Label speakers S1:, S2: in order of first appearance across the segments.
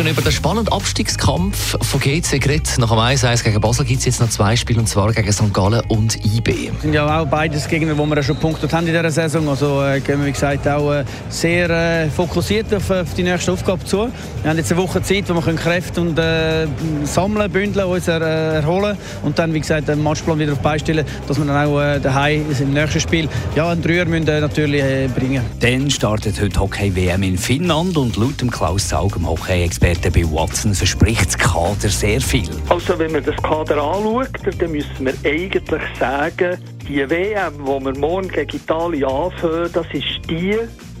S1: morgen über den spannenden Abstiegskampf von GC geredet. Nach dem 1-1 gegen Basel gibt es jetzt noch zwei Spiele, und zwar gegen St. Gallen und IB.
S2: sind ja auch beides Gegner, wo wir schon punktet haben in dieser Saison. Also äh, gehen wir, wie gesagt, auch äh, sehr äh, fokussiert auf, auf die nächste Aufgabe zu. Wir haben jetzt eine Woche Zeit, wo wir können Kräfte und, äh, sammeln, bündeln, uns er, äh, erholen und dann, wie gesagt, den Matchplan wieder auf beistellen, dass wir dann auch äh, daheim im nächsten Spiel ja, einen Dreier müssen, äh, natürlich äh, bringen
S3: Dann startet heute Hockey-WM in Finnland und laut dem Klaus Zaug, dem Hockey-Experten bei Watson, verspricht das Kader sehr viel.
S4: Also wenn man das Kader anschaut, dann müssen wir eigentlich sagen, die WM, die wir morgen gegen Italien anfangen, das ist die,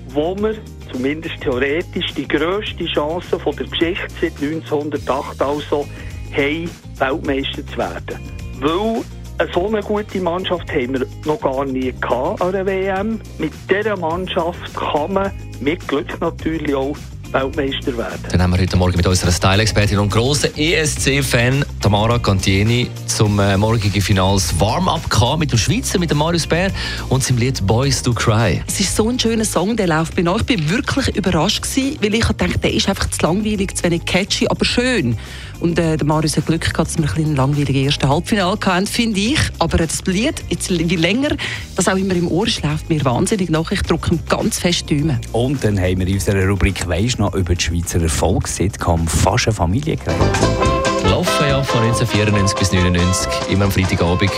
S4: wo wir zumindest theoretisch die grösste Chance von der Geschichte seit 1908 also haben, Weltmeister zu werden. Weil eine so eine gute Mannschaft haben wir noch gar nie gehabt an der WM. Mit dieser Mannschaft kann man mit Glück natürlich auch Weltmeister werden.
S1: Dann haben wir heute Morgen mit unserer Style-Expertin und grossen ESC-Fan Tamara Cantieni zum äh, morgigen Finals Warm-up gehabt mit dem Schweizer, mit dem Marius Bär und seinem Lied Boys Do Cry.
S5: Es ist so ein schöner Song, der läuft bei euch. Ich war wirklich überrascht, gewesen, weil ich dachte, der ist einfach zu langweilig, zu wenig catchy, aber schön. Und äh, der Marius hat Glück gehabt, dass wir ein bisschen langweiligen ersten Halbfinale hatten, finde ich. Aber das Lied, jetzt, wie länger das auch immer im Ohr ist, läuft mir wahnsinnig nach. Ich drücke ihm ganz fest die Daumen.
S3: Und dann haben wir in unserer Rubrik «Weisst noch» über die Schweizer Erfolgs-Sitcom «Fast eine Familie» geredet.
S1: Laufen ja von 1994 bis 1999, immer am Freitagabend.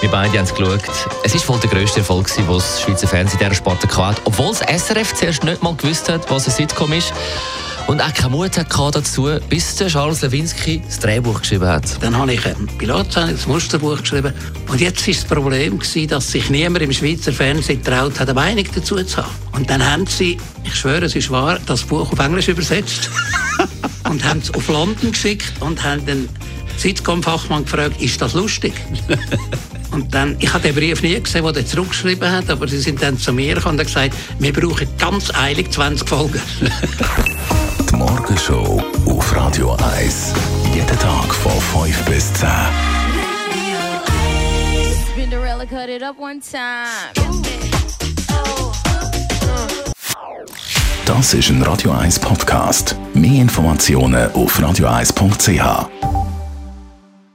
S1: Wir beide haben es geschaut. Es war voll der grösste Erfolg, den das Schweizer Fernsehen in dieser Sparte hatte. Obwohl das SRF zuerst nicht mal gewusst hat, was ein Sitcom ist. Und auch keinen Mut hatte dazu, bis der Charles Lewinsky das Drehbuch geschrieben hat.
S6: Dann habe ich ein Pilotsendung, das Musterbuch geschrieben. Und jetzt war das Problem, gewesen, dass sich niemand im Schweizer Fernsehen traut hat, eine Meinung dazu zu haben. Und dann haben sie, ich schwöre, es ist wahr, das Buch auf Englisch übersetzt und haben es auf London geschickt und haben den Sitcom-Fachmann gefragt, ist das lustig? Und dann, ich habe den Brief nie gesehen, den er zurückgeschrieben hat, aber sie sind dann zu mir gekommen und haben gesagt, wir brauchen ganz eilig 20 Folgen.
S7: Die Morgenshow auf Radio 1. Jeden Tag von 5 bis 10.
S8: Cinderella cut it up one time.
S7: Das ist ein Radio 1 Podcast. Mehr Informationen auf radio1.ch.